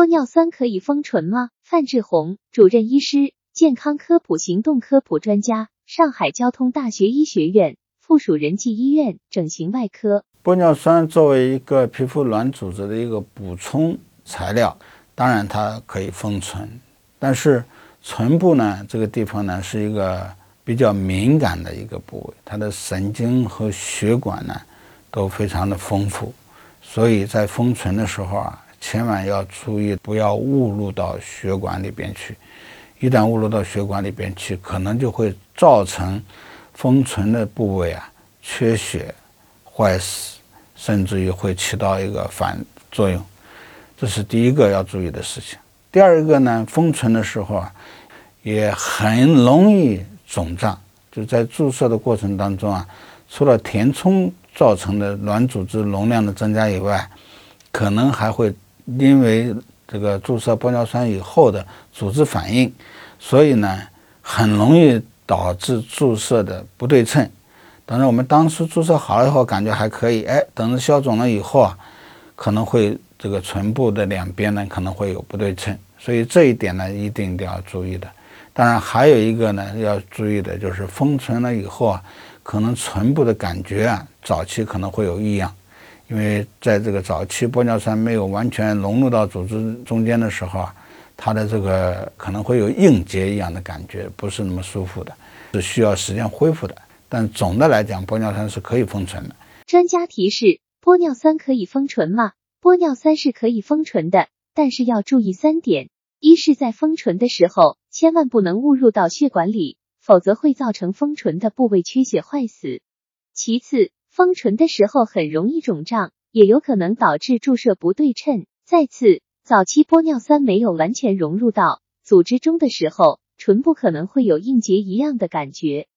玻尿酸可以封唇吗？范志红，主任医师，健康科普行动科普专家，上海交通大学医学院附属仁济医院整形外科。玻尿酸作为一个皮肤软组织的一个补充材料，当然它可以封唇，但是唇部呢这个地方呢是一个比较敏感的一个部位，它的神经和血管呢都非常的丰富，所以在封唇的时候啊。千万要注意，不要误入到血管里边去。一旦误入到血管里边去，可能就会造成封存的部位啊缺血、坏死，甚至于会起到一个反作用。这是第一个要注意的事情。第二个呢，封存的时候啊，也很容易肿胀。就在注射的过程当中啊，除了填充造成的软组织容量的增加以外，可能还会。因为这个注射玻尿酸以后的组织反应，所以呢，很容易导致注射的不对称。等着我们当时注射好了以后，感觉还可以，哎，等着消肿了以后啊，可能会这个唇部的两边呢可能会有不对称，所以这一点呢一定一定要注意的。当然还有一个呢要注意的就是封唇了以后啊，可能唇部的感觉啊，早期可能会有异样。因为在这个早期玻尿酸没有完全融入到组织中间的时候啊，它的这个可能会有硬结一样的感觉，不是那么舒服的，是需要时间恢复的。但总的来讲，玻尿酸是可以封唇的。专家提示：玻尿酸可以封唇吗？玻尿酸是可以封唇的，但是要注意三点：一是，在封唇的时候，千万不能误入到血管里，否则会造成封唇的部位缺血坏死；其次，封唇的时候很容易肿胀，也有可能导致注射不对称。再次，早期玻尿酸没有完全融入到组织中的时候，唇部可能会有硬结一样的感觉。